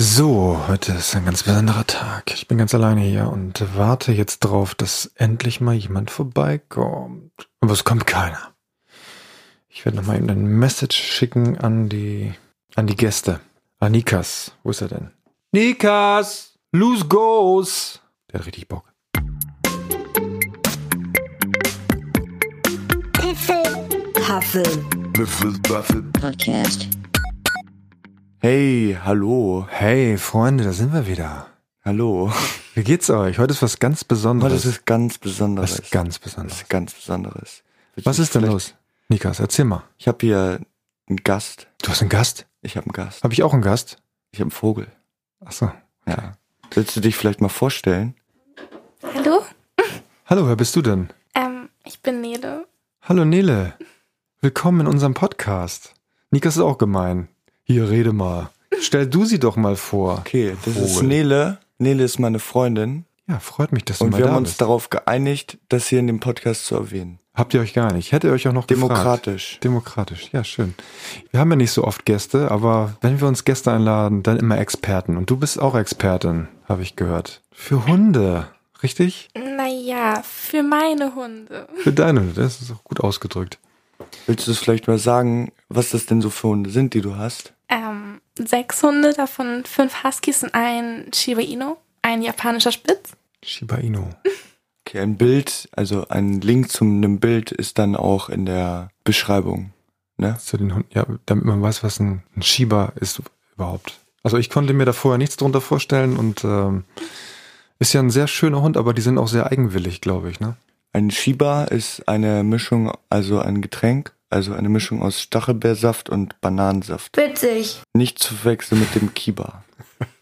So, heute ist ein ganz besonderer Tag. Ich bin ganz alleine hier und warte jetzt drauf, dass endlich mal jemand vorbeikommt. Aber es kommt keiner. Ich werde nochmal eben eine Message schicken an die, an die Gäste. Ah, Nikas. Wo ist er denn? Nikas! Loose goes! Der hat richtig Bock. Huffle Podcast. Hey, hallo. Hey, Freunde, da sind wir wieder. Hallo. Wie geht's euch? Heute ist was ganz Besonderes. das ist ganz Besonderes. was ganz Das Besonderes. ist ganz Besonderes. Was ist denn los? Nikas, erzähl mal. Ich habe hier einen Gast. Du hast einen Gast? Ich habe einen Gast. Habe ich auch einen Gast? Ich habe einen Vogel. Ach so. Ja. Willst du dich vielleicht mal vorstellen? Hallo, Hallo, wer bist du denn? ähm, ich bin Nele. Hallo Nele. Willkommen in unserem Podcast. Nikas ist auch gemein. Hier, rede mal. Stell du sie doch mal vor. Okay, das ist Vogel. Nele. Nele ist meine Freundin. Ja, freut mich, dass du Und mal wir da haben uns bist. darauf geeinigt, das hier in dem Podcast zu erwähnen. Habt ihr euch gar nicht. Hätte ihr euch auch noch gefragt. Demokratisch. Demokratisch, ja, schön. Wir haben ja nicht so oft Gäste, aber wenn wir uns Gäste einladen, dann immer Experten. Und du bist auch Expertin, habe ich gehört. Für Hunde, richtig? Naja, für meine Hunde. Für deine Hunde, das ist auch gut ausgedrückt. Willst du es vielleicht mal sagen, was das denn so für Hunde sind, die du hast? Ähm, sechs Hunde, davon fünf Huskies und ein Shiba Inu, ein japanischer Spitz. Shiba Inu. Okay, ein Bild, also ein Link zu einem Bild ist dann auch in der Beschreibung. Ne? Zu den Hunden, ja, damit man weiß, was ein, ein Shiba ist überhaupt. Also ich konnte mir da vorher nichts drunter vorstellen und ähm, ist ja ein sehr schöner Hund, aber die sind auch sehr eigenwillig, glaube ich, ne? Ein Shiba ist eine Mischung, also ein Getränk, also eine Mischung aus Stachelbeersaft und Bananensaft. Witzig. Nicht zu verwechseln mit dem Kiba.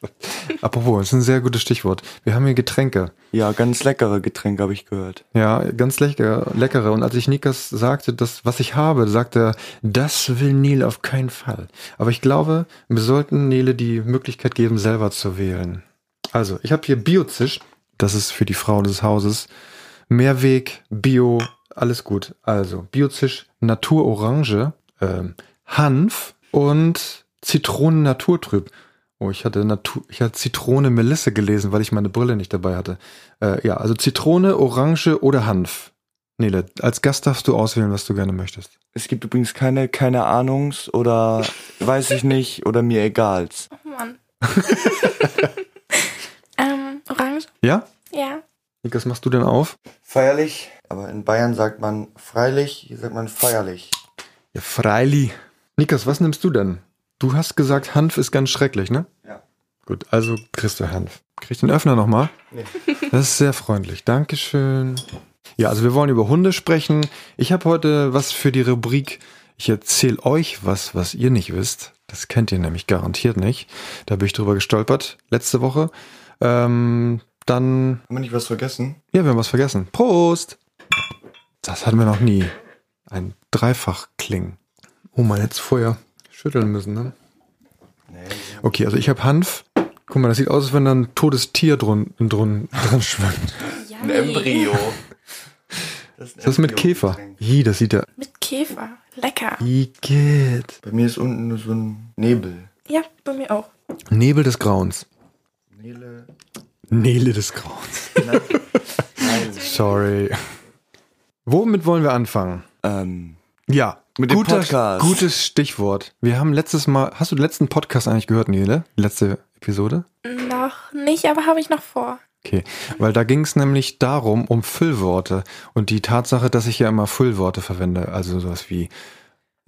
Apropos, das ist ein sehr gutes Stichwort. Wir haben hier Getränke. Ja, ganz leckere Getränke habe ich gehört. Ja, ganz lecker, leckere. Und als ich Nikas sagte, das, was ich habe, sagte er, das will Nele auf keinen Fall. Aber ich glaube, wir sollten Nele die Möglichkeit geben, selber zu wählen. Also, ich habe hier Biozisch. Das ist für die Frau des Hauses. Mehrweg, Bio, alles gut. Also, Biozisch, Naturorange, ähm, Hanf und Zitronen Naturtrüb. Oh, ich hatte Natur, ich hatte Zitrone Melisse gelesen, weil ich meine Brille nicht dabei hatte. Äh, ja, also Zitrone, Orange oder Hanf. Nele, als Gast darfst du auswählen, was du gerne möchtest. Es gibt übrigens keine, keine Ahnungs- oder weiß ich nicht oder mir egals. Oh Mann. ähm, Orange? Ja? Ja. Nikas, machst du denn auf? Feierlich, aber in Bayern sagt man freilich, hier sagt man feierlich. Ja, Freili. Nikas, was nimmst du denn? Du hast gesagt, Hanf ist ganz schrecklich, ne? Ja. Gut, also kriegst du Hanf. Krieg ich den Öffner nochmal? Nee. Das ist sehr freundlich. Dankeschön. Ja, also wir wollen über Hunde sprechen. Ich habe heute was für die Rubrik. Ich erzähle euch was, was ihr nicht wisst. Das kennt ihr nämlich garantiert nicht. Da bin ich drüber gestolpert letzte Woche. Ähm, dann, Haben wir nicht was vergessen? ja, wir haben was vergessen. Prost! Das hatten wir noch nie. Ein Dreifachkling. Oh, man hätte es vorher schütteln müssen, ne? Nee. Okay, also ich habe Hanf. Guck mal, das sieht aus, als wenn da ein totes Tier drun, drun, dran schwimmt. Ein Embryo. Das ist, ein Das ist mit Käfer. Ih, das sieht ja... Mit Käfer. Lecker. Igitt. Bei mir ist unten nur so ein Nebel. Ja, bei mir auch. Nebel des Grauens. Nele. Nele des Grauens. Nein. Nein. Sorry. Womit wollen wir anfangen? Ähm, Ja, Mit dem guter, Podcast. gutes Stichwort. Wir haben letztes Mal, hast du den letzten Podcast eigentlich gehört, Nele? Die letzte Episode? Noch nicht, aber habe ich noch vor. Okay, weil da ging es nämlich darum, um Füllworte und die Tatsache, dass ich ja immer Füllworte verwende, also sowas wie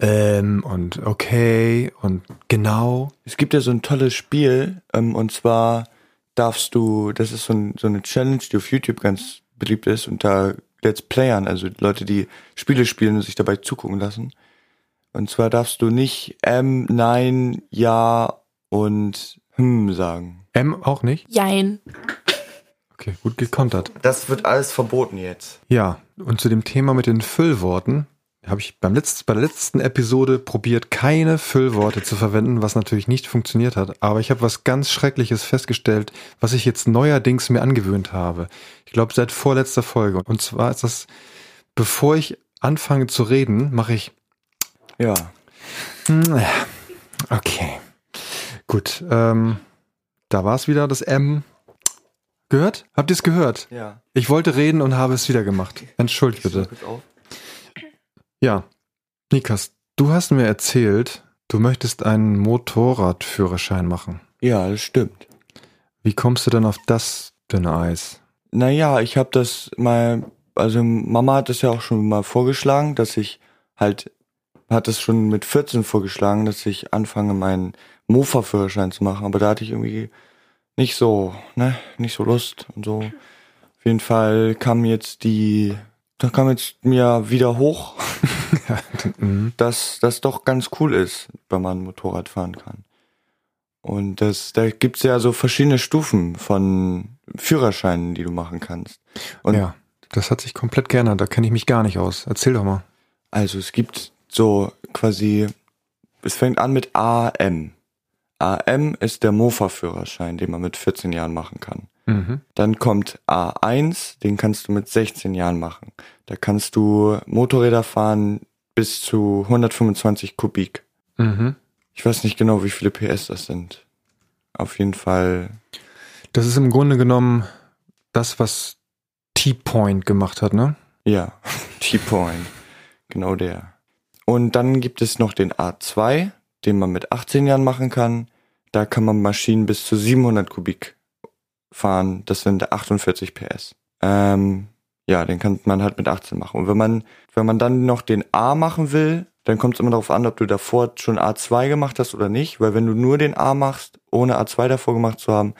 ähm und okay und genau. es gibt ja so ein tolles Spiel, ähm, und zwar darfst du, das ist so, ein, so eine Challenge, die auf YouTube ganz beliebt ist, unter Let's Playern, also Leute, die Spiele spielen und sich dabei zugucken lassen. Und zwar darfst du nicht ähm, nein, ja und hm sagen. M auch nicht? Jein. Okay, gut gekontert. Das wird alles verboten jetzt. Ja, und zu dem Thema mit den Füllworten habe ich beim letzten, bei der letzten Episode probiert, keine Füllworte zu verwenden, was natürlich nicht funktioniert hat. Aber ich habe was ganz Schreckliches festgestellt, was ich jetzt neuerdings mir angewöhnt habe. Ich glaube, seit vorletzter Folge. Und zwar ist das, bevor ich anfange zu reden, mache ich Ja. Hm, Okay. Gut. Ähm, da war es wieder, das M. Gehört? Habt ihr es gehört? Ja. Ich wollte reden und habe es wieder gemacht. Entschuldigt bitte. Ja. Nikas, du hast mir erzählt, du möchtest einen Motorradführerschein machen. Ja, das stimmt. Wie kommst du denn auf das dünne Eis? Naja, ich habe das mal, also Mama hat das ja auch schon mal vorgeschlagen, dass ich halt, hat es schon mit 14 vorgeschlagen, dass ich anfange, meinen Mofa-Führerschein zu machen, aber da hatte ich irgendwie nicht so, ne, nicht so Lust und so. Auf jeden Fall kam jetzt die, da kam jetzt mir wieder hoch, Mhm. dass das doch ganz cool ist, wenn man Motorrad fahren kann. Und das, da gibt's ja so verschiedene Stufen von Führerscheinen, die du machen kannst. Und ja, das hat sich komplett geändert. Da kenne ich mich gar nicht aus. Erzähl doch mal. Also es gibt so quasi, es fängt an mit AM. AM ist der Mofa-Führerschein, den man mit 14 Jahren machen kann. Mhm. Dann kommt A1, den kannst du mit 16 Jahren machen. Da kannst du Motorräder fahren bis zu 125 Kubik. Mhm. Ich weiß nicht genau, wie viele PS das sind. Auf jeden Fall, Das ist im Grunde genommen das, was T-Point gemacht hat, ne? ja, T-Point. Genau der. Und dann gibt es noch den A2, den man mit 18 Jahren machen kann. Da kann man Maschinen bis zu 700 Kubik fahren. Das sind 48 PS. Ähm, ja, den kann man halt mit 18 machen. Und wenn man, wenn man dann noch den A machen will, dann kommt es immer darauf an, ob du davor schon A2 gemacht hast oder nicht. Weil wenn du nur den A machst, ohne A2 davor gemacht zu haben,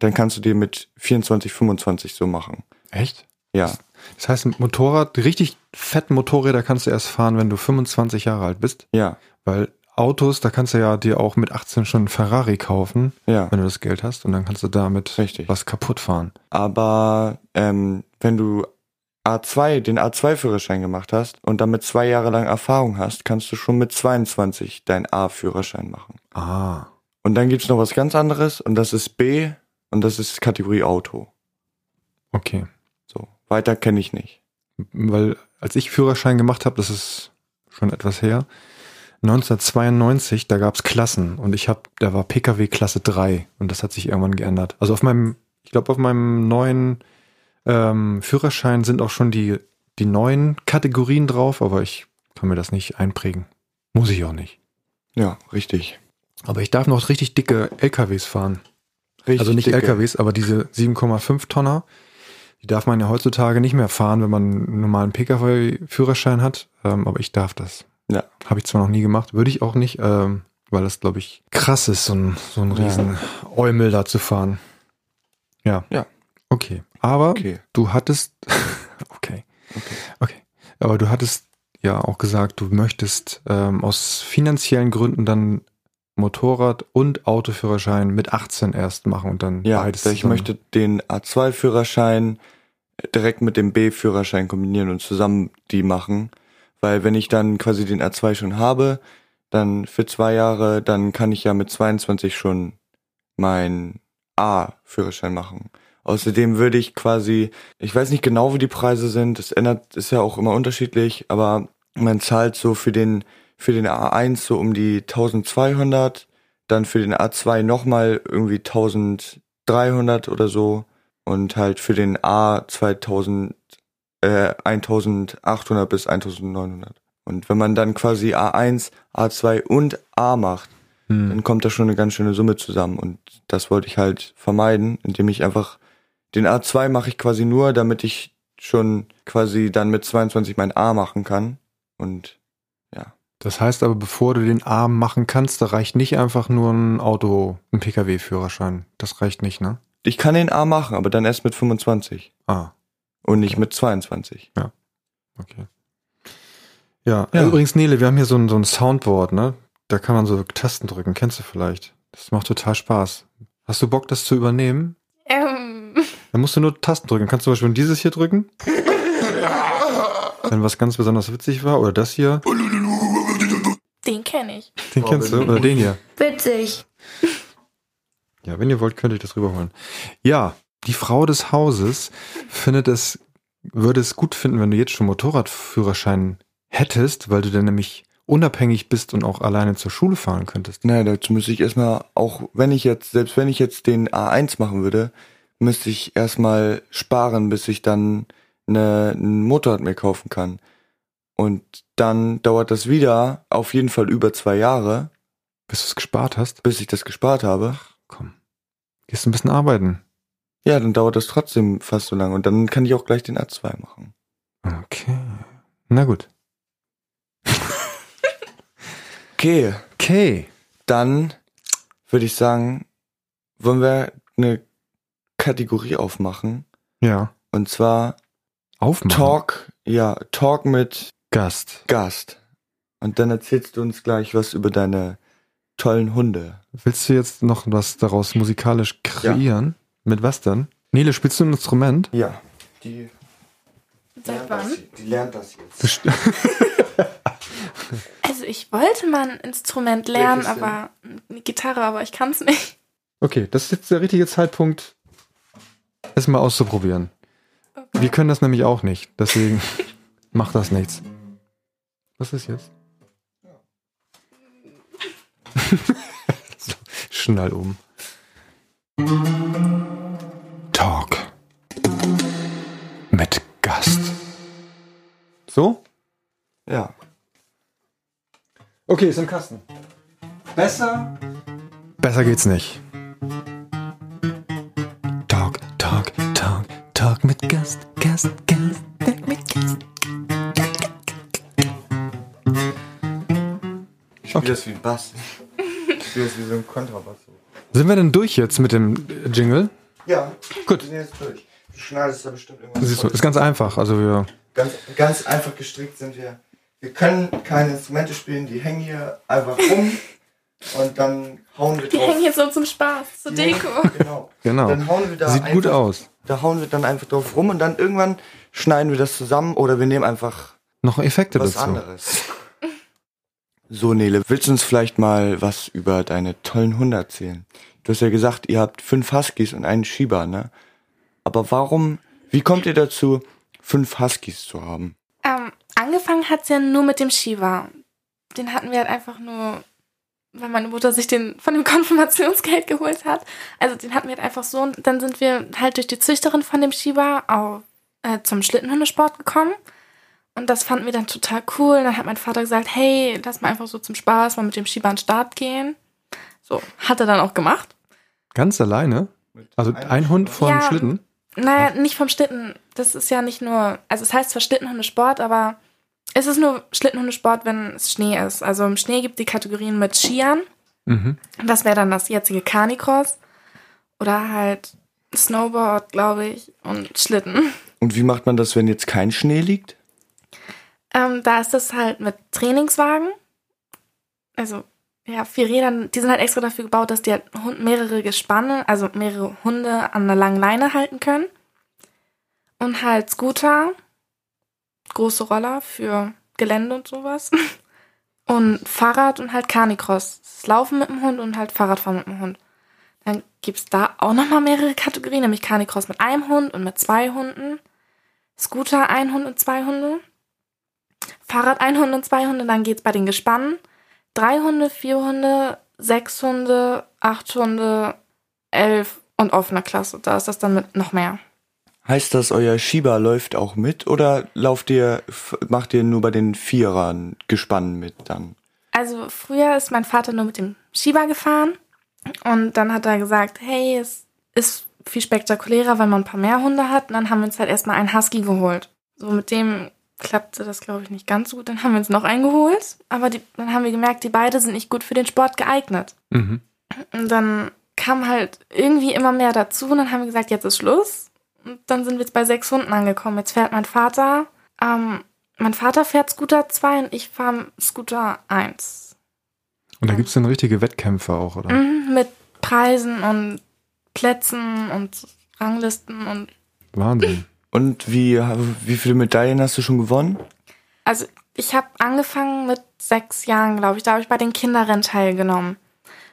dann kannst du dir mit 24, 25 so machen. Echt? Ja, Das heißt, ein Motorrad, richtig fetten Motorräder kannst du erst fahren, wenn du 25 Jahre alt bist. ja, Weil Autos, da kannst du ja dir auch mit 18 schon einen Ferrari kaufen, ja. wenn du das Geld hast. Und dann kannst du damit Richtig. was kaputt fahren. Aber ähm, wenn du A2, den A2-Führerschein gemacht hast und damit zwei Jahre lang Erfahrung hast, kannst du schon mit 22 deinen A-Führerschein machen. Ah. Und dann gibt's noch was ganz anderes und das ist B und das ist Kategorie Auto. Okay. So, weiter kenne ich nicht. Weil als ich Führerschein gemacht habe, das ist schon etwas her, 1992, da gab's Klassen und ich habe, da war PKW Klasse 3 und das hat sich irgendwann geändert. Also auf meinem, ich glaube auf meinem neuen ähm, Führerschein sind auch schon die, die neuen Kategorien drauf, aber ich kann mir das nicht einprägen. Muss ich auch nicht. Ja, richtig. Aber ich darf noch richtig dicke LKWs fahren. Richtig also nicht dicke. LKWs, aber diese 7,5 Tonner, die darf man ja heutzutage nicht mehr fahren, wenn man einen normalen Pkw-Führerschein hat. Ähm, aber ich darf das. Ja. Habe ich zwar noch nie gemacht, würde ich auch nicht, ähm, weil das, glaube ich, krass ist, so ein, so ein Ja. riesen Eumel da zu fahren. Ja. Ja. Okay. Aber Okay. du hattest, okay. Okay. Okay. Aber du hattest ja auch gesagt, du möchtest ähm, aus finanziellen Gründen dann Motorrad- und Autoführerschein mit 18 erst machen und dann Ja, beides ich möchte den A2-Führerschein direkt mit dem B-Führerschein kombinieren und zusammen die machen. Weil wenn ich dann quasi den A2 schon habe, dann für zwei Jahre, dann kann ich ja mit 22 schon meinen A-Führerschein machen. Außerdem würde ich quasi, ich weiß nicht genau, wie die Preise sind, das ändert, ist ja auch immer unterschiedlich, aber man zahlt so für den, für den A1 so um die 1200, dann für den A2 nochmal irgendwie 1300 oder so und halt für den A 2000, äh, 1800 bis 1900. Und wenn man dann quasi A1, A2 und A macht, Hm. dann kommt da schon eine ganz schöne Summe zusammen. Und das wollte ich halt vermeiden, indem ich einfach den A2 mache ich quasi nur, damit ich schon quasi dann mit 22 mein A machen kann. Und Das heißt aber, bevor du den A machen kannst, da reicht nicht einfach nur ein Auto, ein Pkw-Führerschein. Das reicht nicht, ne? ich kann den A machen, aber dann erst mit 25 Ah, und nicht mit 22. okay. Ja, Ja. übrigens, Nele, wir haben hier so ein, so ein Soundboard, ne? Da kann man so Tasten drücken. Kennst du vielleicht? Das macht total Spaß. Hast du Bock, das zu übernehmen? Ähm, Dann musst du nur Tasten drücken. Kannst du zum Beispiel dieses hier drücken? Wenn was ganz besonders witzig war. Oder das hier. den kenne ich. Den Oh, kennst du? Oder den hier. Witzig. Ja, wenn ihr wollt, könnt ihr das rüberholen. Ja, die Frau des Hauses findet es, würde es gut finden, wenn du jetzt schon Motorradführerschein hättest, weil du dann nämlich unabhängig bist und auch alleine zur Schule fahren könntest. Naja, dazu müsste ich erstmal, auch wenn ich jetzt, selbst wenn ich jetzt den A1 machen würde, müsste ich erstmal sparen, bis ich dann eine, ein Motorrad mir kaufen kann. Und dann dauert das wieder auf jeden Fall über zwei Jahre, Bis du es gespart hast. bis ich das gespart habe. Komm. Gehst du ein bisschen arbeiten. Ja, dann dauert das trotzdem fast so lange. Und dann kann ich auch gleich den A2 machen. Okay. Na gut. Okay, Okay. dann würde ich sagen, wollen wir eine Kategorie aufmachen. Ja. Und zwar Aufmachen. Talk, ja, Talk mit Gast. Gast. Und dann erzählst du uns gleich was über deine tollen Hunde. Willst du jetzt noch was daraus musikalisch kreieren? Mit was dann? Nele, spielst du ein Instrument? Ja. Die, Seit wann? die lernt das jetzt. Also ich wollte mal ein Instrument lernen, denn? aber eine Gitarre, aber ich kann es nicht. Okay, das ist jetzt der richtige Zeitpunkt, es mal auszuprobieren. Wir können das nämlich auch nicht, deswegen macht das nichts. Was ist jetzt? so, schnall um. Talk mit Gast. So? Ja. Okay, ist im Kasten. Besser? Besser geht's nicht. Das wie ein Bass. Ich spiele das wie so ein Kontrabass. Sind wir denn durch jetzt mit dem Jingle? Ja. Gut. Wir sind jetzt durch. Du schneidest da bestimmt irgendwas. Siehst du, ist ganz einfach. Also wir. Ganz, ganz einfach gestrickt sind wir. Wir können keine Instrumente spielen, die hängen hier einfach rum und dann hauen wir Die drauf. hängen hier so zum Spaß, zur Die hängen- Deko. Genau. Genau. Dann hauen wir da Sieht einfach, gut aus. Da hauen wir dann einfach drauf rum und dann irgendwann schneiden wir das zusammen oder wir nehmen einfach Noch Effekte was dazu. anderes. So, Nele, willst du uns vielleicht mal was über deine tollen Hunde erzählen? Du hast ja gesagt, ihr habt fünf Huskies und einen Shiba, ne? Aber warum, wie kommt ihr dazu, fünf Huskies zu haben? Ähm, angefangen hat's ja nur mit dem Shiva. Den hatten wir halt einfach nur, weil meine Mutter sich den von dem Konfirmationsgeld geholt hat. Also den hatten wir halt einfach so und dann sind wir halt durch die Züchterin von dem Shiva auf, äh, zum Schlittenhundesport gekommen. Und das fanden wir dann total cool. Dann hat mein Vater gesagt, hey, lass mal einfach so zum Spaß mal mit dem den Start gehen. So, hat er dann auch gemacht. Ganz alleine? Also ein Hund vom Ja. Schlitten? Naja, nicht vom Schlitten. Das ist ja nicht nur, also es heißt zwar Schlittenhundesport, aber es ist nur Schlittenhundesport, wenn es Schnee ist. Also im Schnee gibt die Kategorien mit Skiern. Mhm. Das wäre dann das jetzige Canicross. Oder halt Snowboard, glaube ich, und Schlitten. Und wie macht man das, wenn jetzt kein Schnee liegt? Ähm, da ist das halt mit Trainingswagen. Also, ja, vier Rädern, die sind halt extra dafür gebaut, dass die halt mehrere Gespanne, also mehrere Hunde an einer langen Leine halten können. Und halt Scooter, große Roller für Gelände und sowas. Und Fahrrad und halt Canicross. Das Laufen mit dem Hund und halt Fahrradfahren mit dem Hund. Dann gibt's da auch nochmal mehrere Kategorien, nämlich Canicross mit einem Hund und mit zwei Hunden. Scooter ein Hund und zwei Hunde. Fahrrad ein Hund und zwei Hunde, dann geht's bei den Gespannen. Drei Hunde, vier Hunde, sechs Hunde, acht Hunde, elf und offener Klasse. Da ist das dann mit noch mehr. Heißt das, euer Shiba läuft auch mit oder lauft ihr, macht ihr nur bei den Vierern Gespannen mit dann? Also früher ist mein Vater nur mit dem Shiba gefahren und dann hat er gesagt, hey, es ist viel spektakulärer, weil man ein paar mehr Hunde hat. Und dann haben wir uns halt erstmal einen Husky geholt. So mit dem klappte das, glaube ich, nicht ganz so gut. Dann haben wir uns noch einen geholt, aber die, dann haben wir gemerkt, die beide sind nicht gut für den Sport geeignet. Mhm. Und dann kam halt irgendwie immer mehr dazu und dann haben wir gesagt, jetzt ist Schluss. Und dann sind wir jetzt bei sechs Hunden angekommen. Jetzt fährt mein Vater, ähm, mein Vater fährt Scooter 2 und ich fahre Scooter 1. Und da gibt's dann richtige Wettkämpfe auch, oder? Mhm, mit Preisen und Plätzen und Ranglisten und Wahnsinn. Und wie, wie viele Medaillen hast du schon gewonnen? also ich habe angefangen mit sechs Jahren, glaube ich. Da habe ich bei den Kinderrennen teilgenommen.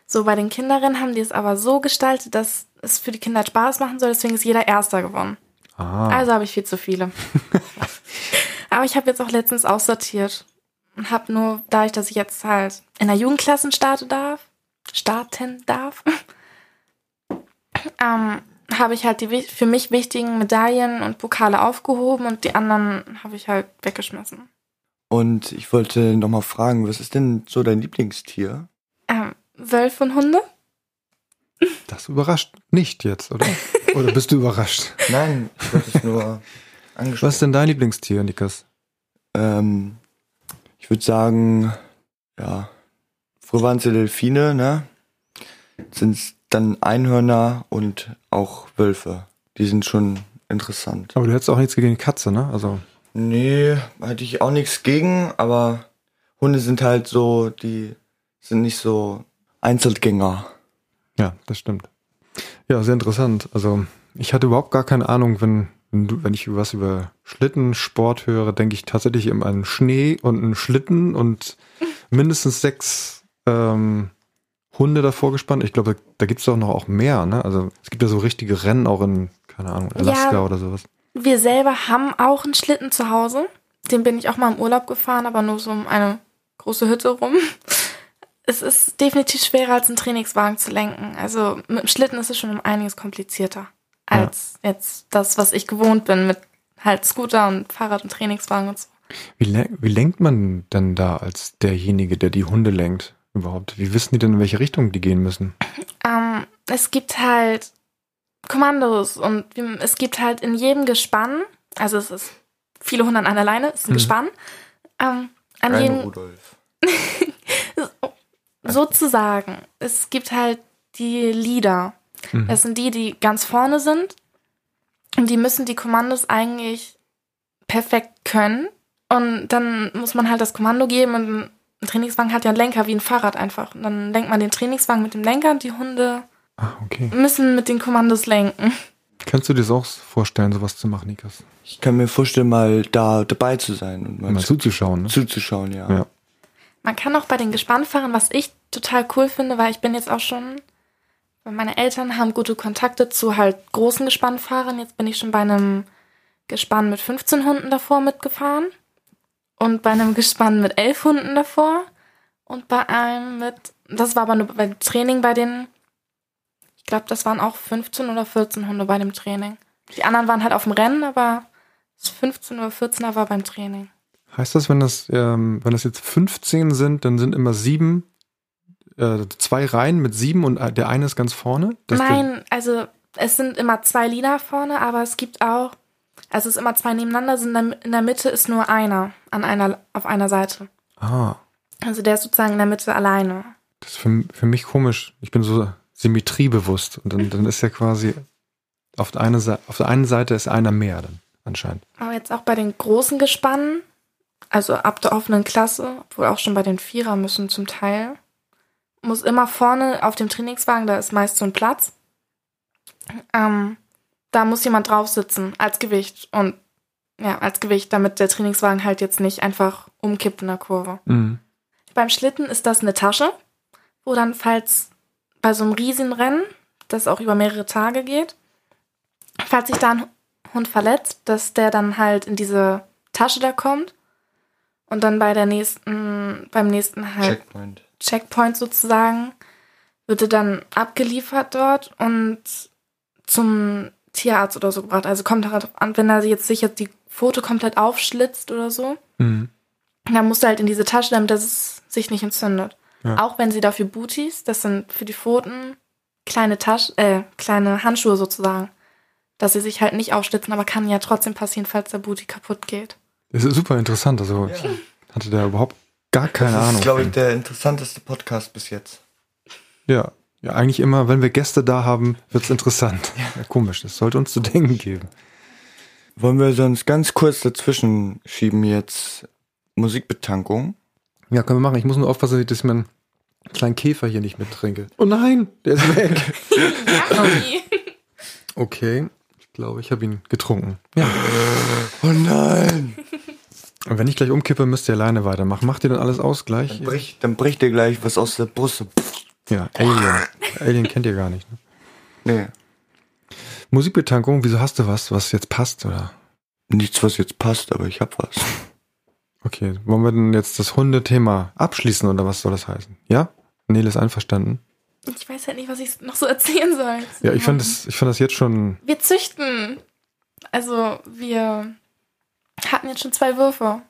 So, bei den Kinderrennen haben die es aber so gestaltet, dass es für die Kinder Spaß machen soll. Deswegen ist jeder Erster gewonnen. Ah. Also habe ich viel zu viele. aber ich habe jetzt auch letztens aussortiert. und habe nur, dadurch, dass ich jetzt halt in der Jugendklassen starten darf, starten darf, ähm, habe ich halt die für mich wichtigen Medaillen und Pokale aufgehoben und die anderen habe ich halt weggeschmissen. Und ich wollte nochmal fragen, was ist denn so dein Lieblingstier? Ähm, Wölfe und Hunde? Das überrascht nicht jetzt, oder? Oder bist du überrascht? Nein, ich wollte es nur angesprochen. Was ist denn dein Lieblingstier, Nikas? Ähm, ich würde sagen, ja, früher waren es ja Delfine, ne? Sind es dann Einhörner und auch Wölfe. Die sind schon interessant. Aber du hättest auch nichts gegen die Katze, ne? Also. Nee, hatte ich auch nichts gegen, aber Hunde sind halt so, die sind nicht so Einzelgänger. Ja, das stimmt. Ja, sehr interessant. Also ich hatte überhaupt gar keine Ahnung, wenn, wenn, du, wenn ich was über Schlittensport höre, denke ich tatsächlich immer an Schnee und einen Schlitten und mindestens sechs ähm, Hunde davor gespannt. Ich glaube, da gibt es doch noch auch mehr, ne? Also es gibt ja so richtige Rennen auch in, keine Ahnung, Alaska ja, oder sowas. Wir selber haben auch einen Schlitten zu Hause. Den bin ich auch mal im Urlaub gefahren, aber nur so um eine große Hütte rum. Es ist definitiv schwerer als einen Trainingswagen zu lenken. Also mit dem Schlitten ist es schon um einiges komplizierter als ja. jetzt das, was ich gewohnt bin mit halt Scooter und Fahrrad und Trainingswagen und so. Wie, wie lenkt man denn da als derjenige, der die Hunde lenkt? Überhaupt? Wie wissen die denn, in welche Richtung die gehen müssen? Ähm, es gibt halt Kommandos und es gibt halt in jedem Gespann, also es ist viele hundert an der Leine, es ist ein hm. Gespann, ähm, an jedem, Rudolf. sozusagen, es gibt halt die Leader. Mhm. Das sind die, die ganz vorne sind und die müssen die Kommandos eigentlich perfekt können und dann muss man halt das Kommando geben und ein Trainingswagen hat ja einen Lenker wie ein Fahrrad einfach. Und dann lenkt man den Trainingswagen mit dem Lenker und die Hunde ah, okay. müssen mit den Kommandos lenken. Kannst du dir das auch vorstellen, sowas zu machen, Nikas? Ich kann mir vorstellen, mal da dabei zu sein und mal, mal zu, zuzuschauen. Ne? Zuzuschauen, ja. ja. Man kann auch bei den Gespannfahrern, was ich total cool finde, weil ich bin jetzt auch schon, meine Eltern haben gute Kontakte zu halt großen Gespannfahrern. Jetzt bin ich schon bei einem Gespann mit 15 Hunden davor mitgefahren und bei einem Gespann mit elf Hunden davor und bei einem mit, das war aber nur beim Training bei den, ich glaube, das waren auch 15 oder 14 Hunde bei dem Training. Die anderen waren halt auf dem Rennen, aber das 15 oder 14er war beim Training. Heißt das, wenn das, ähm, wenn das jetzt 15 sind, dann sind immer sieben, äh, zwei Reihen mit sieben und der eine ist ganz vorne? Nein, also es sind immer zwei Lieder vorne, aber es gibt auch also es ist immer zwei nebeneinander, sind in der Mitte ist nur einer an einer auf einer Seite. Ah. Also der ist sozusagen in der Mitte alleine. Das ist für, für mich komisch. Ich bin so symmetriebewusst und dann, dann ist ja quasi auf der, eine, auf der einen Seite ist einer mehr dann anscheinend. Aber jetzt auch bei den großen Gespannen, also ab der offenen Klasse, obwohl auch schon bei den Vierer müssen zum Teil, muss immer vorne auf dem Trainingswagen, da ist meist so ein Platz. Ähm, da muss jemand drauf sitzen als Gewicht und ja, als Gewicht, damit der Trainingswagen halt jetzt nicht einfach umkippt in der Kurve. Mhm. Beim Schlitten ist das eine Tasche, wo dann, falls bei so einem Riesenrennen, das auch über mehrere Tage geht, falls sich da ein Hund verletzt, dass der dann halt in diese Tasche da kommt und dann bei der nächsten, beim nächsten halt Checkpoint, Checkpoint sozusagen, wird er dann abgeliefert dort und zum Tierarzt oder so gebracht. Also kommt darauf an, wenn er jetzt sich jetzt die Pfote komplett aufschlitzt oder so, mhm. dann musst du halt in diese Tasche, damit es sich nicht entzündet. Ja. Auch wenn sie dafür Booties, das sind für die Pfoten kleine Taschen, äh, kleine Handschuhe sozusagen, dass sie sich halt nicht aufschlitzen, aber kann ja trotzdem passieren, falls der Booty kaputt geht. Das ist super interessant. Also ja. ich hatte da überhaupt gar keine das ist, Ahnung. Das ist, glaube ich, der interessanteste Podcast bis jetzt. Ja, ja, eigentlich immer, wenn wir Gäste da haben, wird's interessant. Ja, komisch, das sollte uns zu denken geben. Wollen wir sonst ganz kurz dazwischen schieben jetzt Musikbetankung? Ja, können wir machen. Ich muss nur aufpassen, dass ich meinen kleinen Käfer hier nicht mittrinke. Oh nein, der ist weg. okay, ich glaube, ich habe ihn getrunken. Ja. Oh nein. Und wenn ich gleich umkippe, müsst ihr alleine weitermachen. Macht ihr dann alles aus gleich? Dann bricht, dann bricht ihr gleich was aus der Brust. Ja, Alien. Alien kennt ihr gar nicht. Ne? Nee. Musikbetankung, wieso hast du was, was jetzt passt, oder? Nichts, was jetzt passt, aber ich hab was. Okay, wollen wir denn jetzt das Hundethema abschließen oder was soll das heißen? Ja? Nele ist einverstanden. Ich weiß halt nicht, was ich noch so erzählen soll. Ja, ich fand das, ich fand das jetzt schon. Wir züchten. Also wir hatten jetzt schon zwei Würfe.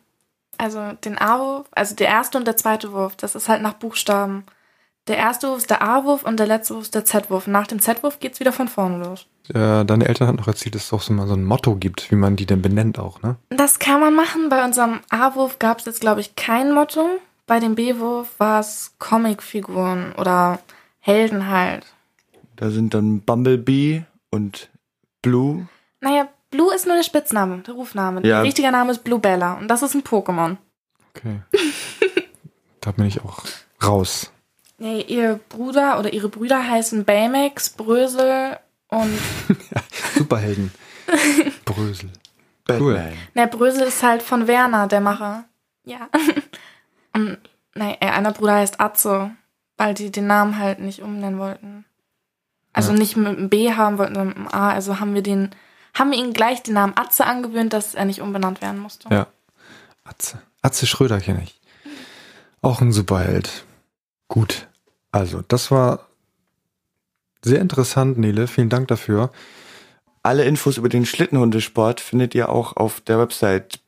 Also den A-Wurf, also der erste und der zweite Wurf. Das ist halt nach Buchstaben. Der erste Wurf ist der A-Wurf und der letzte Wurf ist der Z-Wurf. Nach dem Z-Wurf geht's wieder von vorne los. Äh, deine Eltern hatten noch erzählt, dass es auch so mal so ein Motto gibt, wie man die denn benennt auch, ne? Das kann man machen. Bei unserem A-Wurf gab es jetzt, glaube ich, kein Motto. Bei dem B-Wurf war es Comicfiguren oder Helden halt. Da sind dann Bumblebee und Blue. Naja, Blue ist nur der Spitzname, der Rufname. Ja. Der richtige Name ist Blue Bella und das ist ein Pokémon. Okay. da bin ich auch raus. Nee, ihr Bruder oder ihre Brüder heißen Baymax, Brösel und. Superhelden. Brösel. Batman. Cool. Ne, Brösel ist halt von Werner, der Macher. Ja. und, nee, einer Bruder heißt Atze, weil die den Namen halt nicht umnennen wollten. Also Ja. nicht mit einem B haben wollten, sondern mit einem A. Also haben wir den, haben wir ihm gleich den Namen Atze angewöhnt, dass er nicht umbenannt werden musste. Ja. Atze. Atze Schröder kenne ich. Auch ein Superheld. Gut. Also, das war sehr interessant, Nele. Vielen Dank dafür. Alle Infos über den Schlittenhundesport findet ihr auch auf der Website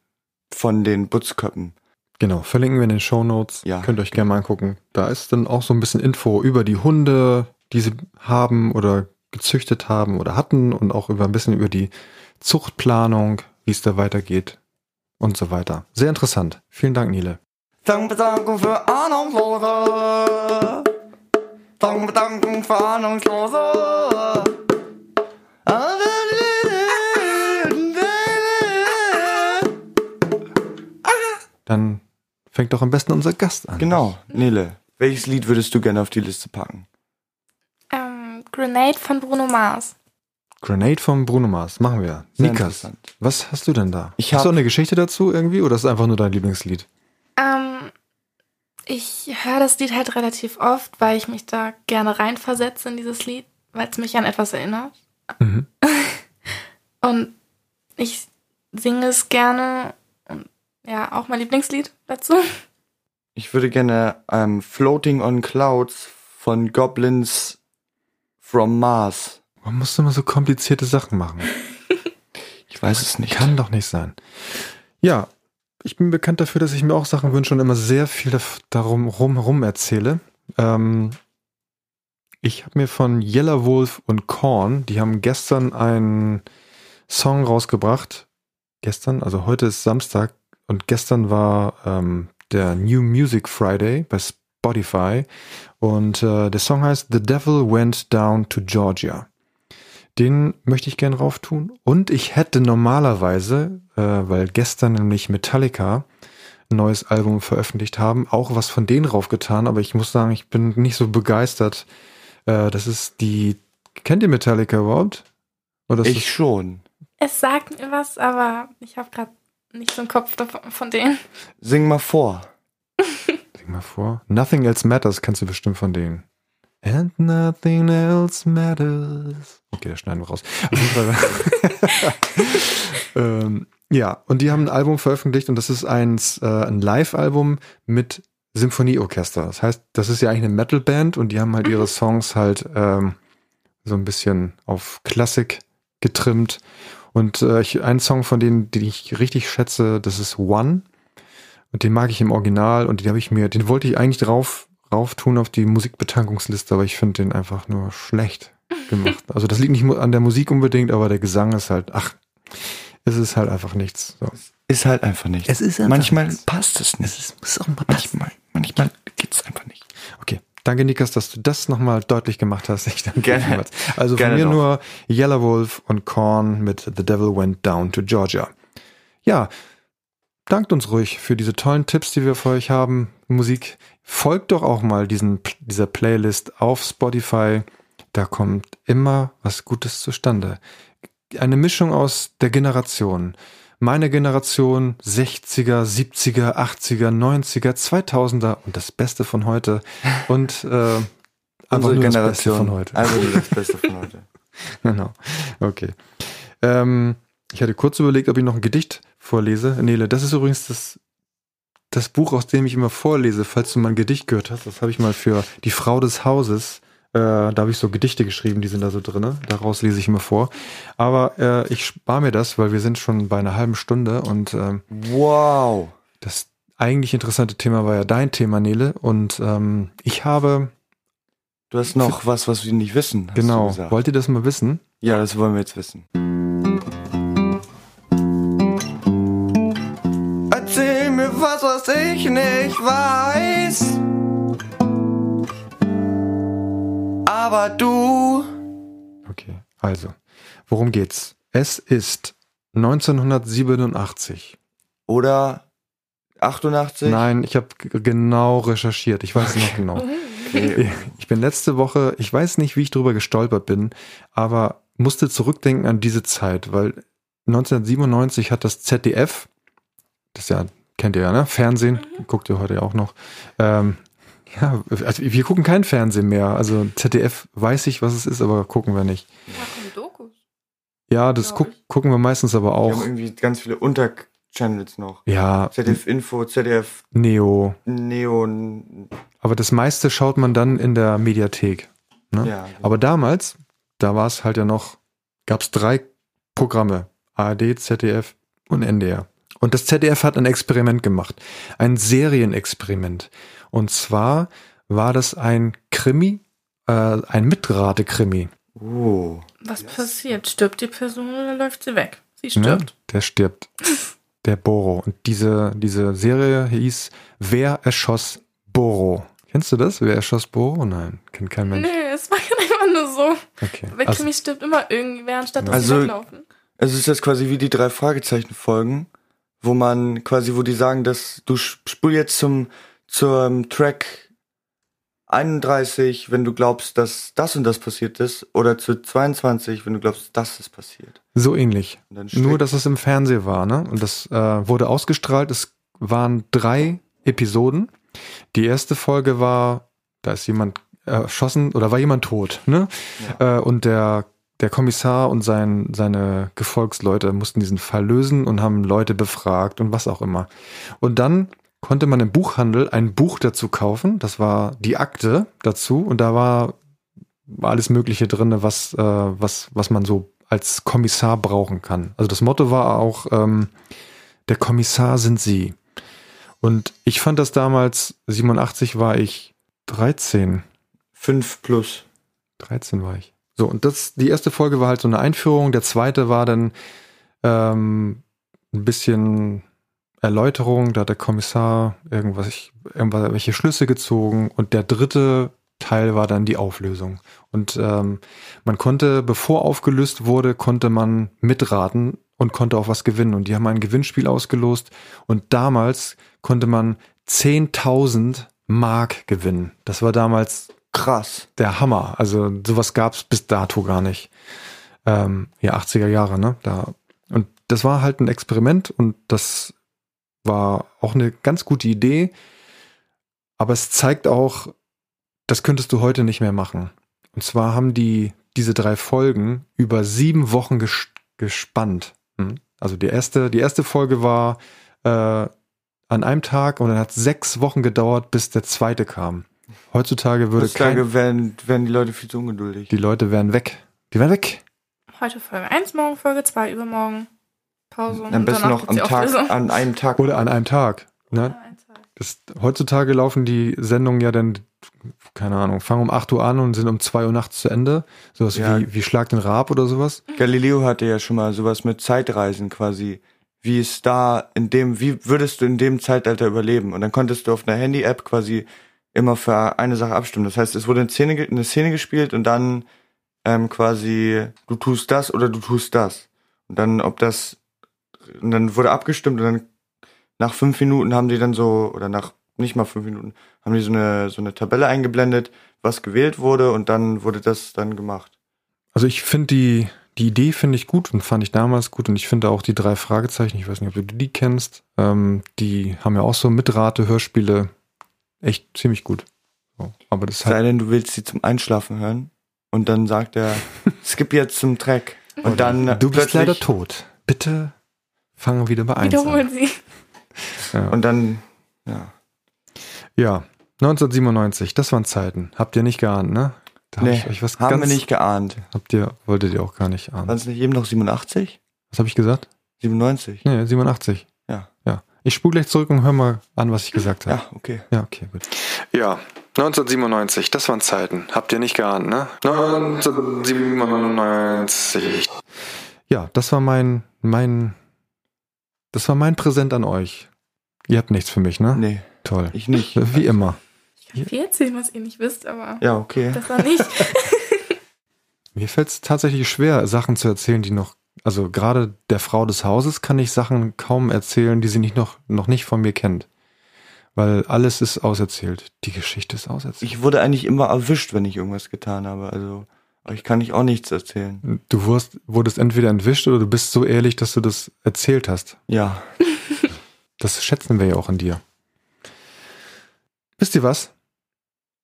von den Butzköppen. Genau, verlinken wir in den Show Notes. Ja. Könnt ihr euch gerne mal angucken. Da ist dann auch so ein bisschen Info über die Hunde, die sie haben oder gezüchtet haben oder hatten und auch über ein bisschen über die Zuchtplanung, wie es da weitergeht und so weiter. Sehr interessant. Vielen Dank, Nele. Dankbedankung für Ahnungslose. Für Ahnungslose. Dann fängt doch am besten unser Gast an. Genau, Nele. Welches Lied würdest du gerne auf die Liste packen? Ähm, Grenade von Bruno Mars. Grenade vom Bruno Mars. Machen wir. Sehr Nikas, was hast du denn da? Ich hast du eine Geschichte dazu irgendwie oder ist es einfach nur dein Lieblingslied? Ähm, ich höre das Lied halt relativ oft, weil ich mich da gerne reinversetze in dieses Lied, weil es mich an etwas erinnert. Mhm. Und ich singe es gerne. Und ja, auch mein Lieblingslied dazu. Ich würde gerne ähm, Floating on Clouds von Goblins from Mars. Man muss immer so komplizierte Sachen machen. Ich weiß es nicht. Kann doch nicht sein. Ja, ich bin bekannt dafür, dass ich mir auch Sachen wünsche und immer sehr viel darum rum, rum erzähle. Ähm, ich habe mir von Yellow Wolf und Korn, die haben gestern einen Song rausgebracht. Gestern, also heute ist Samstag und gestern war ähm, der New Music Friday bei Spotify und äh, der Song heißt The Devil Went Down to Georgia. Den möchte ich gern rauf tun. Und ich hätte normalerweise, äh, weil gestern nämlich Metallica ein neues Album veröffentlicht haben, auch was von denen raufgetan, aber ich muss sagen, ich bin nicht so begeistert. Äh, das ist die. Kennt ihr Metallica überhaupt? Ich schon. Es sagt mir was, aber ich habe gerade nicht so einen Kopf davon, von denen. Sing mal vor. das, sing mal vor. Nothing Else Matters kennst du bestimmt von denen. And nothing else matters. Okay, das schneiden wir raus. Ähm, ja, und die haben ein Album veröffentlicht und das ist eins, äh, ein Live-Album mit Symphonieorchester. Das heißt, das ist ja eigentlich eine Metal-Band und die haben halt ihre Songs halt ähm, so ein bisschen auf Klassik getrimmt. Und äh, ich, ein Song von denen, den ich richtig schätze, das ist One. Und den mag ich im Original und den habe ich mir, den wollte ich eigentlich drauf, rauf tun auf die Musikbetankungsliste, aber ich finde den einfach nur schlecht gemacht. Also das liegt nicht an der Musik unbedingt, aber der Gesang ist halt, ach, es ist halt einfach nichts. So. Ist halt einfach nicht. Es ist einfach Manchmal nichts. passt es nicht. ist, muss auch mal manchmal, manchmal geht's einfach nicht. Okay. Danke, Nikas, dass du das nochmal deutlich gemacht hast. Ich danke Gerne. dir vielmals. Also Gerne von mir doch. nur Yellow Wolf und Korn mit The Devil Went Down to Georgia. Ja, dankt uns ruhig für diese tollen Tipps, die wir für euch haben. Musik. Folgt doch auch mal diesen, dieser Playlist auf Spotify. Da kommt immer was Gutes zustande. Eine Mischung aus der Generation. Meine Generation 60er, 70er, 80er, 90er, 2000er und das Beste von heute. Und äh, Unsere Generation. von heute. Also das Beste von heute. Genau. Okay. Ähm, ich hatte kurz überlegt, ob ich noch ein Gedicht vorlese. Nele, das ist übrigens das das Buch, aus dem ich immer vorlese, falls du mal ein Gedicht gehört hast. Das habe ich mal für die Frau des Hauses. Äh, da habe ich so Gedichte geschrieben, die sind da so drinne. Daraus lese ich immer vor. Aber äh, ich spare mir das, weil wir sind schon bei einer halben Stunde und ähm, Wow. das eigentlich interessante Thema war ja dein Thema, Nele. Und ähm, ich habe, Du hast noch was, was wir nicht wissen. Genau, wollt ihr das mal wissen? Ja, das wollen wir jetzt wissen. Was, was ich nicht weiß. Aber du. Okay, also, worum geht's? Es ist 1987. Oder 88? Nein, ich habe genau recherchiert. Ich weiß es noch genau. Okay. Ich bin letzte Woche, ich weiß nicht, wie ich drüber gestolpert bin, aber musste zurückdenken an diese Zeit, weil 1997 hat das ZDF, das ja, kennt ihr ja, ne? Fernsehen, guckt ihr heute ja auch noch. Ähm, ja, also wir gucken kein Fernsehen mehr. Also ZDF weiß ich, was es ist, aber gucken wir nicht. Dokus. Ja, das guck, gucken wir meistens aber Wir auch. haben irgendwie ganz viele Unterchannels noch. Ja, ZDF Info, ZDF Neo. Neon. Aber das meiste schaut man dann in der Mediathek. Ne? Ja, Aber damals, da war es halt ja noch, gab es drei Programme. ARD, ZDF und NDR. Und das ZDF hat ein Experiment gemacht. Ein Serienexperiment. Und zwar war das ein Krimi, äh, ein Mitrate-Krimi. Oh. Was passiert? Stirbt die Person oder läuft sie weg? Sie Ne? stirbt. Der stirbt. Der Boro. Und diese, diese Serie hieß Wer erschoss Boro? Kennst du das? Wer erschoss Boro? Nein, kennt kein Mensch. Nö, es war einfach nur so. Okay. Bei Also, Krimi stirbt immer irgendwer, anstatt dass Also- sie weglaufen. Es ist jetzt quasi wie die drei Fragezeichen Folgen, wo man quasi, wo die sagen, dass du sp- spul jetzt zum zum Track 31, wenn du glaubst, dass das und das passiert ist, oder zu 22, wenn du glaubst, das ist passiert. so ähnlich. Nur, dass es im Fernsehen war, ne? Und das äh, wurde ausgestrahlt. Es waren drei Episoden. Die erste Folge war, da ist jemand erschossen oder war jemand tot, ne? Äh, und der der Kommissar und sein, seine Gefolgsleute mussten diesen Fall lösen und haben Leute befragt und was auch immer. Und dann konnte man im Buchhandel ein Buch dazu kaufen. Das war die Akte dazu und da war, war alles Mögliche drin, was, äh, was, was man so als Kommissar brauchen kann. Also das Motto war auch, ähm, der Kommissar sind Sie. Und ich fand das damals, 87 war ich 13. 5 plus. 13 war ich. So, und das, die erste Folge war halt so eine Einführung, der zweite war dann ähm, ein bisschen Erläuterung, da hat der Kommissar irgendwas, irgendwelche Schlüsse gezogen und der dritte Teil war dann die Auflösung. Und ähm, man konnte, bevor aufgelöst wurde, konnte man mitraten und konnte auch was gewinnen. Und die haben ein Gewinnspiel ausgelost und damals konnte man 10.000 Mark gewinnen. Das war damals Krass. der Hammer. Also sowas gab's bis dato gar nicht. Ähm, ja, 80er Jahre, ne? Da. Und das war halt ein Experiment und das war auch eine ganz gute Idee. Aber es zeigt auch, das könntest du heute nicht mehr machen. Und zwar haben die diese drei Folgen über sieben Wochen ges gespannt. Hm? Also die erste, die erste Folge war äh, an einem Tag und dann hat sechs Wochen gedauert, bis der zweite kam. Heutzutage würde kein, Heutzutage werden, werden die Leute viel zu ungeduldig. die Leute wären weg. Die wären weg. Heute Folge 1, morgen Folge 2, übermorgen Pause. und Am besten noch am Tag, an einem Tag. Oder an einem Tag. Ne? Das, heutzutage laufen die Sendungen ja dann, keine Ahnung, fangen um 8 Uhr an und sind um 2 Uhr nachts zu Ende. Sowas Ja. wie, wie Schlag den Raab oder sowas. Galileo hatte ja schon mal sowas mit Zeitreisen quasi. Wie es da in dem, wie würdest du in dem Zeitalter überleben? Und dann konntest du auf einer Handy-App quasi immer für eine Sache abstimmen. Das heißt, es wurde eine Szene, eine Szene gespielt und dann ähm, quasi, du tust das oder du tust das. Und dann, ob das, und dann wurde abgestimmt und dann nach fünf Minuten haben die dann so, oder nach nicht mal fünf Minuten, haben die so eine, so eine Tabelle eingeblendet, was gewählt wurde und dann wurde das dann gemacht. Also ich finde die, die Idee finde ich gut und fand ich damals gut und ich finde auch die drei Fragezeichen, ich weiß nicht, ob du die kennst, ähm, die haben ja auch so Mitrate-Hörspiele echt ziemlich gut. So, aber das Sei halt, denn, du willst sie zum Einschlafen hören und dann sagt er, skip jetzt zum Track. Und dann du bist leider tot. Bitte fangen wir wieder bei eins Wiederholen an. Sie. Ja. Und dann Ja. Ja, 1997, das waren Zeiten. Habt ihr nicht geahnt, ne? Da hab nee, ich euch was haben ganz, wir nicht geahnt. Habt ihr, wolltet ihr auch gar nicht ahnen. Waren es nicht eben noch 87? Was habe ich gesagt? 97? Nee, 87. Ich spule gleich zurück und hör mal an, was ich gesagt habe. Ja, okay. Ja, okay, gut. Ja, 1997, das waren Zeiten. Habt ihr nicht geahnt, ne? 1997. Ja, das war mein, mein, das war mein Präsent an euch. Ihr habt nichts für mich, ne? Nee, Toll. ich nicht. Wie immer. Ich kann viel erzählen, was ihr nicht wisst, aber Ja, okay. das war nicht. Mir fällt es tatsächlich schwer, Sachen zu erzählen, die noch, also gerade der Frau des Hauses kann ich Sachen kaum erzählen, die sie nicht noch, noch nicht von mir kennt. Weil alles ist auserzählt. Die Geschichte ist auserzählt. Ich wurde eigentlich immer erwischt, wenn ich irgendwas getan habe. Also, euch kann ich auch nichts erzählen. Du wurdest, wurdest entweder entwischt oder du bist so ehrlich, dass du das erzählt hast. Ja. Das schätzen wir ja auch an dir. Wisst ihr was?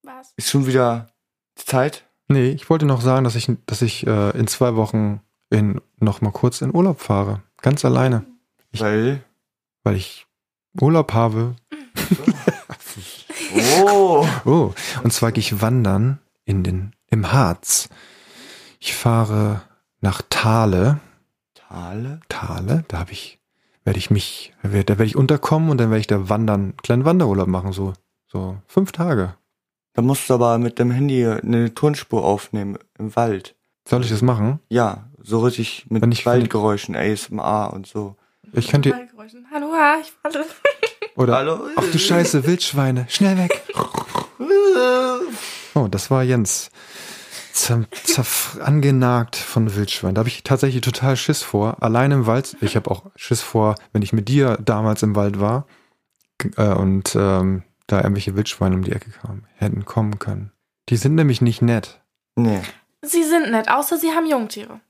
Was? Ist schon wieder Zeit? Nee, ich wollte noch sagen, dass ich, dass ich äh, in zwei Wochen in, noch mal kurz in Urlaub fahre. Ganz alleine. Ich- Weil. Weil ich Urlaub habe. Oh! Oh, und zwar gehe ich wandern in den, im Harz. Ich fahre nach Thale. Thale? Thale, da habe ich, werde ich mich, da werde ich unterkommen und dann werde ich da wandern, einen kleinen Wanderurlaub machen, so, so fünf Tage. Da musst du aber mit dem Handy eine Tonspur aufnehmen im Wald. Soll ich das machen? Ja, so richtig mit Wenn ich Waldgeräuschen, ASMR und so. Ich könnte. Hallo, ja, ich falle. oder, Hallo? ach du Scheiße, Wildschweine, schnell weg. Oh, das war Jens. Zer, angenagt von Wildschwein. Da habe ich tatsächlich total Schiss vor. Allein im Wald. Ich habe auch Schiss vor, wenn ich mit dir damals im Wald war äh, und ähm, da irgendwelche Wildschweine um die Ecke kamen, hätten kommen können. Die sind nämlich nicht nett. Nee. Sie sind nett, außer sie haben Jungtiere.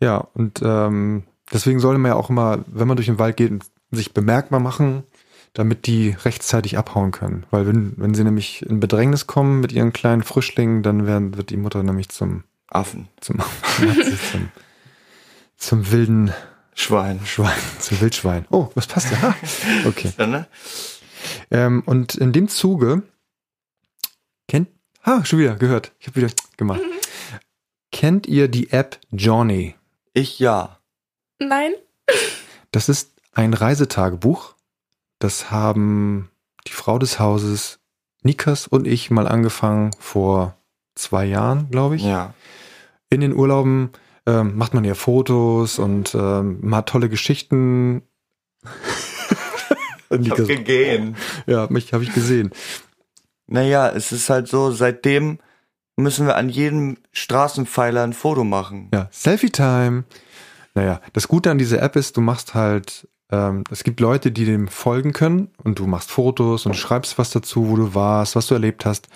Ja, und ähm, deswegen sollte man ja auch immer, wenn man durch den Wald geht, sich bemerkbar machen, damit die rechtzeitig abhauen können. Weil wenn, wenn sie nämlich in Bedrängnis kommen mit ihren kleinen Frischlingen, dann werden, wird die Mutter nämlich zum, Affen. zum, zum, zum wilden Schwein. Schwein, zum Wildschwein. Oh, was passt ja? Okay. Ja, ne? Ähm, und in dem Zuge kennt, ah, schon wieder gehört. Ich habe wieder gemacht. Kennt ihr die App Johnny? Ich ja. Nein? Das ist ein Reisetagebuch. Das haben die Frau des Hauses, Nikas und ich mal angefangen vor zwei Jahren, glaube ich. Ja. In den Urlauben ähm, macht man ja Fotos und ähm, man hat tolle Geschichten. Ich hab gegeben. ja, mich habe ich gesehen. Naja, es ist halt so, seitdem müssen wir an jedem Straßenpfeiler ein Foto machen. Ja, Selfie-Time. Naja, das Gute an dieser App ist, du machst halt, ähm, es gibt Leute, die dem folgen können und du machst Fotos und schreibst was dazu, wo du warst, was du erlebt hast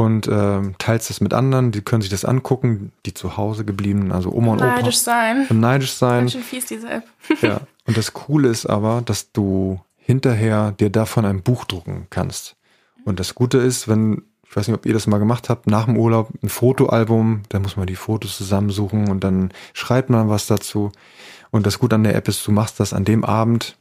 und ähm, teilst das mit anderen, die können sich das angucken, die zu Hause geblieben, also Oma und Opa. Neidisch sein. Und neidisch sein. Ganz schön fies, diese App. Ja. Und das Coole ist aber, dass du hinterher dir davon ein Buch drucken kannst. Und das Gute ist, wenn, ich weiß nicht, ob ihr das mal gemacht habt, nach dem Urlaub ein Fotoalbum, da muss man die Fotos zusammensuchen und dann schreibt man was dazu. Und das Gute an der App ist, du machst das an dem Abend,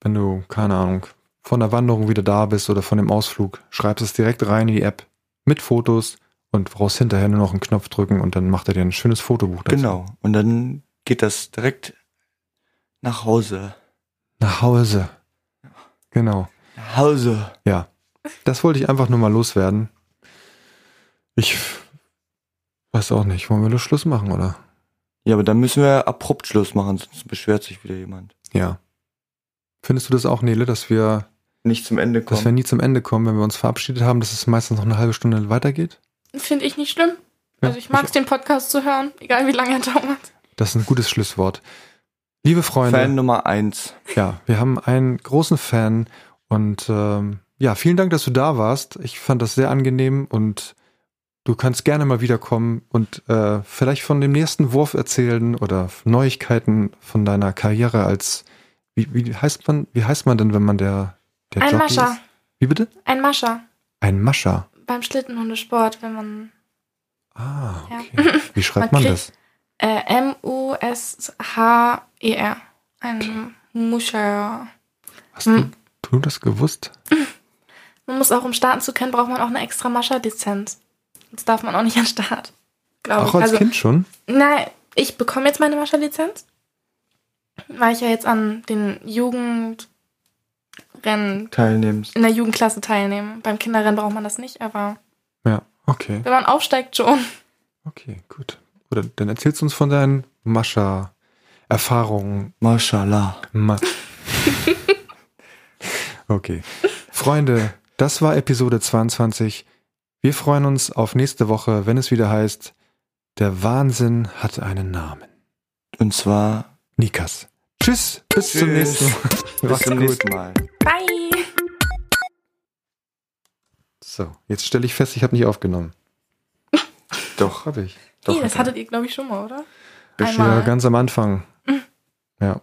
wenn du, keine Ahnung, von der Wanderung wieder da bist oder von dem Ausflug, schreibst es direkt rein in die App mit Fotos und brauchst hinterher nur noch einen Knopf drücken und dann macht er dir ein schönes Fotobuch dazu. Genau. Und dann geht das direkt nach Hause. Nach Hause. Genau. Nach Hause. Ja, das wollte ich einfach nur mal loswerden. Ich weiß auch nicht, wollen wir nur Schluss machen, oder? Ja, aber dann müssen wir abrupt Schluss machen, sonst beschwert sich wieder jemand. Ja. Findest du das auch, Nele, dass wir, Nicht zum Ende dass wir kommen. nie zum Ende kommen, wenn wir uns verabschiedet haben, dass es meistens noch eine halbe Stunde weitergeht? Finde ich nicht schlimm. Ja, Also ich mag es, den Podcast zu hören, egal wie lange er dauert. Das ist ein gutes Schlusswort. Liebe Freunde, Fan Nummer eins. ja, wir haben einen großen Fan und ähm, ja, vielen Dank, dass du da warst. Ich fand das sehr angenehm und du kannst gerne mal wiederkommen und äh, vielleicht von dem nächsten Wurf erzählen oder Neuigkeiten von deiner Karriere als wie, wie heißt man wie heißt man denn, wenn man der der Ein Jockey Mascher. Ist? Wie bitte? Ein Mascher Ein Mascher. beim Schlittenhundesport, wenn man Ah, Ja. okay. Wie schreibt Man man das? äh, M-U-S-H-E-R. Ein Muscher. Hast du, du das gewusst? Man muss auch, um starten zu können, braucht man auch eine extra Mascha-Lizenz. Das darf man auch nicht an Start. Glaube Auch als also, Kind schon? Nein, ich bekomme jetzt meine Mascha-Lizenz, weil ich ja jetzt an den Jugendrennen Teilnimmst. in der Jugendklasse teilnehme. Beim Kinderrennen braucht man das nicht, aber Ja, okay. wenn man aufsteigt schon. Okay, gut. Oder dann erzählst du uns von deinen Mascha-Erfahrungen. Mashallah. Ma okay. Freunde, das war Episode 22. Wir freuen uns auf nächste Woche, wenn es wieder heißt, der Wahnsinn hat einen Namen. Und zwar Nikas. Tschüss, bis zum Tschüss. nächsten Mal. bis zum gut. nächsten Mal. Bye! So, jetzt stelle ich fest, ich habe nicht aufgenommen. Doch. Habe ich. Doch, Ih, das hat hattet ihr, glaube ich, schon mal, oder? Bestimmt. Ja, Einmal. ganz am Anfang. Ja.